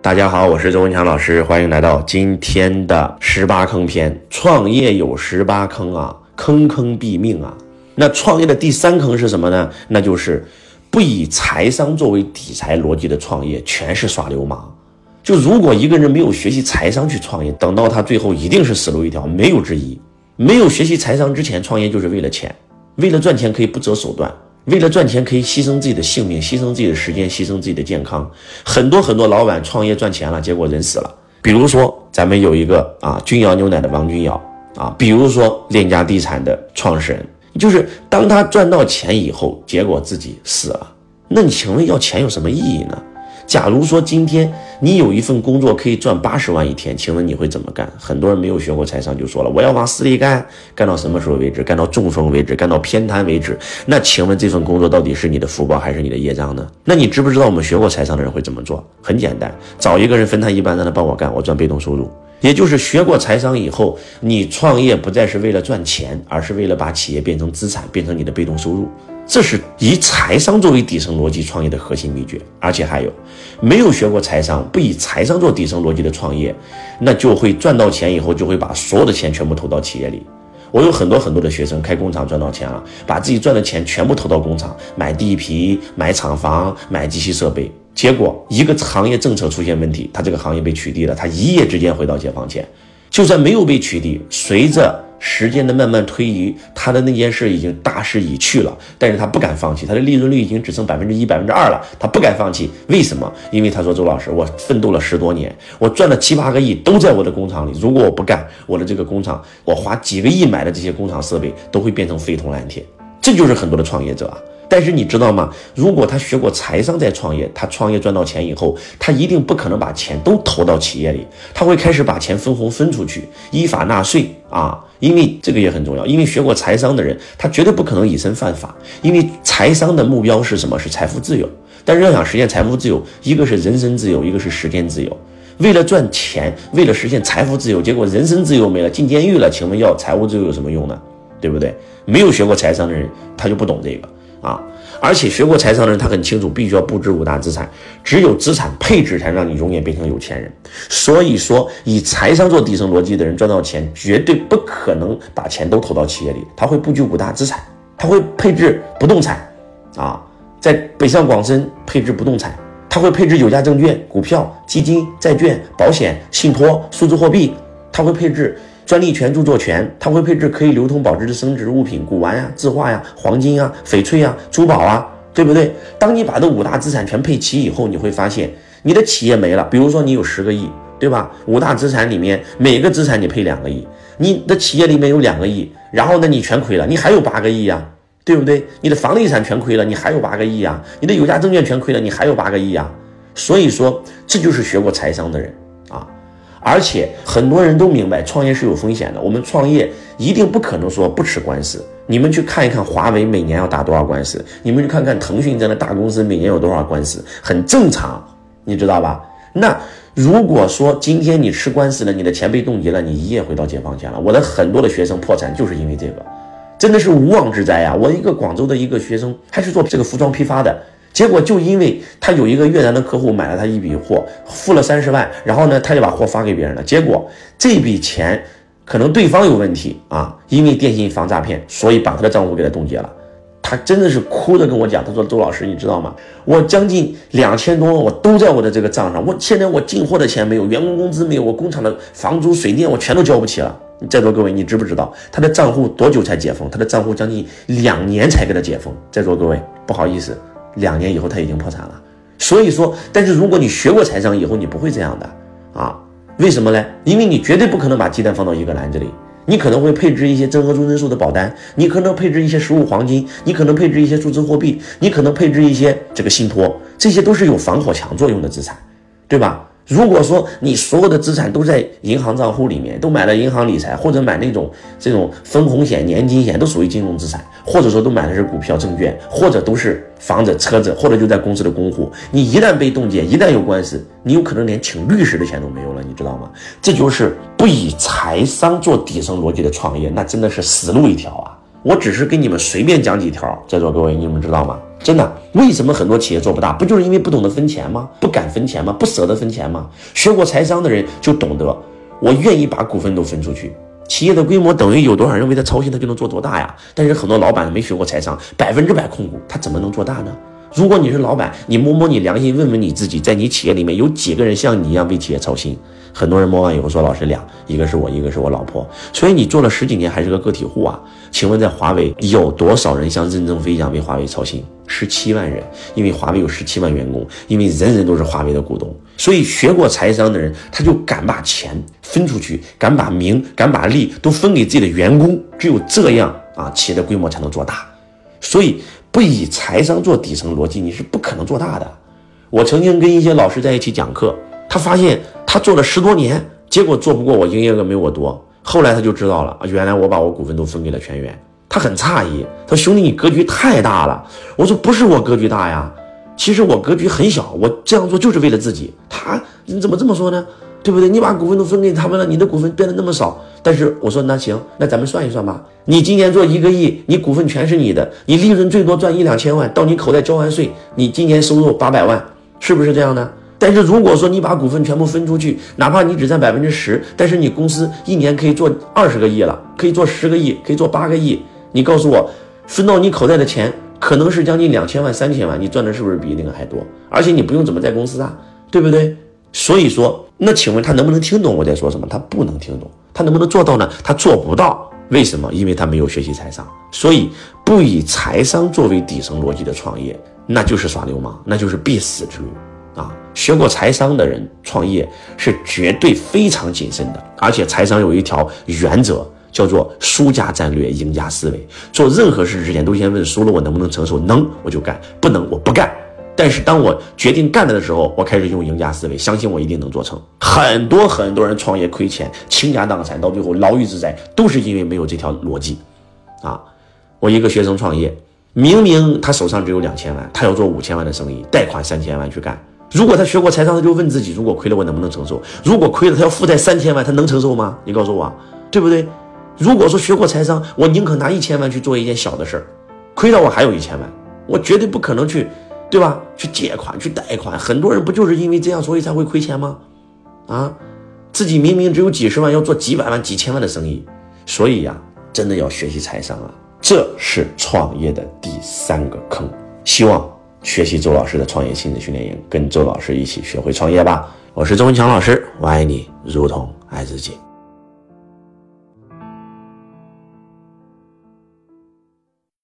大家好，我是周文强老师，欢迎来到今天的十八坑篇。创业有十八坑啊，坑坑毙命啊。那创业的第三坑是什么呢？那就是不以财商作为底财逻辑的创业，全是耍流氓。就如果一个人没有学习财商去创业，等到他最后一定是死路一条，没有之一。没有学习财商之前创业就是为了钱，为了赚钱可以不择手段。为了赚钱，可以牺牲自己的性命，牺牲自己的时间，牺牲自己的健康。很多很多老板创业赚钱了，结果人死了。比如说，咱们有一个啊，君瑶牛奶的王君瑶啊，比如说链家地产的创始人，就是当他赚到钱以后，结果自己死了。那你请问要钱有什么意义呢？假如说今天你有一份工作可以赚八十万一天，请问你会怎么干？很多人没有学过财商就说了，我要往死里干，干到什么时候为止？干到中风为止，干到偏瘫为止。那请问这份工作到底是你的福报还是你的业障呢？那你知不知道我们学过财商的人会怎么做？很简单，找一个人分摊一半，让他帮我干，我赚被动收入。也就是学过财商以后，你创业不再是为了赚钱，而是为了把企业变成资产，变成你的被动收入。这是以财商作为底层逻辑创业的核心秘诀，而且还有，没有学过财商，不以财商做底层逻辑的创业，那就会赚到钱以后就会把所有的钱全部投到企业里。我有很多很多的学生开工厂赚到钱了，把自己赚的钱全部投到工厂，买地皮、买厂房、买机器设备，结果一个行业政策出现问题，他这个行业被取缔了，他一夜之间回到解放前。就算没有被取缔，随着时间的慢慢推移，他的那件事已经大势已去了，但是他不敢放弃，他的利润率已经只剩百分之一、百分之二了，他不敢放弃。为什么？因为他说：“周老师，我奋斗了十多年，我赚了七八个亿，都在我的工厂里。如果我不干，我的这个工厂，我花几个亿买的这些工厂设备，都会变成废铜烂铁。”这就是很多的创业者啊。但是你知道吗？如果他学过财商再创业，他创业赚到钱以后，他一定不可能把钱都投到企业里，他会开始把钱分红分出去，依法纳税啊。因为这个也很重要，因为学过财商的人，他绝对不可能以身犯法。因为财商的目标是什么？是财富自由。但是要想实现财富自由，一个是人身自由，一个是时间自由。为了赚钱，为了实现财富自由，结果人身自由没了，进监狱了。请问要财务自由有什么用呢？对不对？没有学过财商的人，他就不懂这个。啊，而且学过财商的人，他很清楚，必须要布置五大资产，只有资产配置，才让你永远变成有钱人。所以说，以财商做底层逻辑的人赚到钱，绝对不可能把钱都投到企业里，他会布局五大资产，他会配置不动产，啊，在北上广深配置不动产，他会配置有价证券、股票、基金、债券、保险、信托、数字货币，他会配置。专利权、著作权，它会配置可以流通保值的升值物品，古玩呀、字画呀、黄金啊、翡翠啊、珠宝啊，对不对？当你把这五大资产全配齐以后，你会发现你的企业没了。比如说你有十个亿，对吧？五大资产里面每个资产你配两个亿，你的企业里面有两个亿，然后呢你全亏了，你还有八个亿呀，对不对？你的房地产全亏了，你还有八个亿呀，你的有价证券全亏了，你还有八个亿呀。所以说，这就是学过财商的人。而且很多人都明白创业是有风险的，我们创业一定不可能说不吃官司。你们去看一看华为每年要打多少官司，你们去看看腾讯这样的大公司每年有多少官司，很正常，你知道吧？那如果说今天你吃官司了，你的钱被冻结了，你一夜回到解放前了。我的很多的学生破产就是因为这个，真的是无妄之灾啊！我一个广州的一个学生，还是做这个服装批发的。结果就因为他有一个越南的客户买了他一笔货，付了三十万，然后呢，他就把货发给别人了。结果这笔钱可能对方有问题啊，因为电信防诈骗，所以把他的账户给他冻结了。他真的是哭着跟我讲，他说：“周老师，你知道吗？我将近两千多万，我都在我的这个账上。我现在我进货的钱没有，员工工资没有，我工厂的房租、水电我全都交不起了。在座各位，你知不知道他的账户多久才解封？他的账户将近两年才给他解封。在座各位，不好意思。”两年以后他已经破产了，所以说，但是如果你学过财商以后，你不会这样的啊？为什么呢？因为你绝对不可能把鸡蛋放到一个篮子里，你可能会配置一些增额终身寿的保单，你可能配置一些实物黄金，你可能配置一些数字货币，你可能配置一些这个信托，这些都是有防火墙作用的资产，对吧？如果说你所有的资产都在银行账户里面，都买了银行理财，或者买那种这种分红险、年金险，都属于金融资产，或者说都买的是股票、证券，或者都是房子、车子，或者就在公司的公户，你一旦被冻结，一旦有官司，你有可能连请律师的钱都没有了，你知道吗？这就是不以财商做底层逻辑的创业，那真的是死路一条啊！我只是给你们随便讲几条，在座各位，你们知道吗？真的，为什么很多企业做不大？不就是因为不懂得分钱吗？不敢分钱吗？不舍得分钱吗？学过财商的人就懂得，我愿意把股份都分出去。企业的规模等于有多少人为他操心，他就能做多大呀？但是很多老板没学过财商，百分之百控股，他怎么能做大呢？如果你是老板，你摸摸你良心，问问你自己，在你企业里面有几个人像你一样为企业操心？很多人摸完以后说：“老师俩，一个是我，一个是我老婆。”所以你做了十几年还是个个体户啊？请问在华为有多少人像任正非一样为华为操心？十七万人，因为华为有十七万员工，因为人人都是华为的股东。所以学过财商的人，他就敢把钱分出去，敢把名、敢把利都分给自己的员工。只有这样啊，企业的规模才能做大。所以。不以财商做底层逻辑，你是不可能做大的。我曾经跟一些老师在一起讲课，他发现他做了十多年，结果做不过我，营业额没我多。后来他就知道了，原来我把我股份都分给了全员。他很诧异，他说：“兄弟，你格局太大了。”我说：“不是我格局大呀，其实我格局很小，我这样做就是为了自己。”他你怎么这么说呢？对不对？你把股份都分给他们了，你的股份变得那么少。但是我说那行，那咱们算一算吧。你今年做一个亿，你股份全是你的，你利润最多赚一两千万，到你口袋交完税，你今年收入八百万，是不是这样的？但是如果说你把股份全部分出去，哪怕你只占百分之十，但是你公司一年可以做二十个亿了，可以做十个亿，可以做八个亿。你告诉我，分到你口袋的钱可能是将近两千万、三千万，你赚的是不是比那个还多？而且你不用怎么在公司啊，对不对？所以说，那请问他能不能听懂我在说什么？他不能听懂。他能不能做到呢？他做不到。为什么？因为他没有学习财商。所以，不以财商作为底层逻辑的创业，那就是耍流氓，那就是必死之路啊！学过财商的人创业是绝对非常谨慎的。而且，财商有一条原则，叫做输家战略，赢家思维。做任何事之前，都先问输了我能不能承受，能我就干，不能我不干。但是当我决定干了的时候，我开始用赢家思维，相信我一定能做成。很多很多人创业亏钱、倾家荡产，到最后牢狱之灾，都是因为没有这条逻辑。啊，我一个学生创业，明明他手上只有两千万，他要做五千万的生意，贷款三千万去干。如果他学过财商，他就问自己：如果亏了，我能不能承受？如果亏了，他要负债三千万，他能承受吗？你告诉我，对不对？如果说学过财商，我宁可拿一千万去做一件小的事儿，亏了我还有一千万，我绝对不可能去。对吧？去借款，去贷款，很多人不就是因为这样，所以才会亏钱吗？啊，自己明明只有几十万，要做几百万、几千万的生意，所以呀，真的要学习财商啊！这是创业的第三个坑。希望学习周老师的创业心智训练营，跟周老师一起学会创业吧。我是周文强老师，我爱你如同爱自己。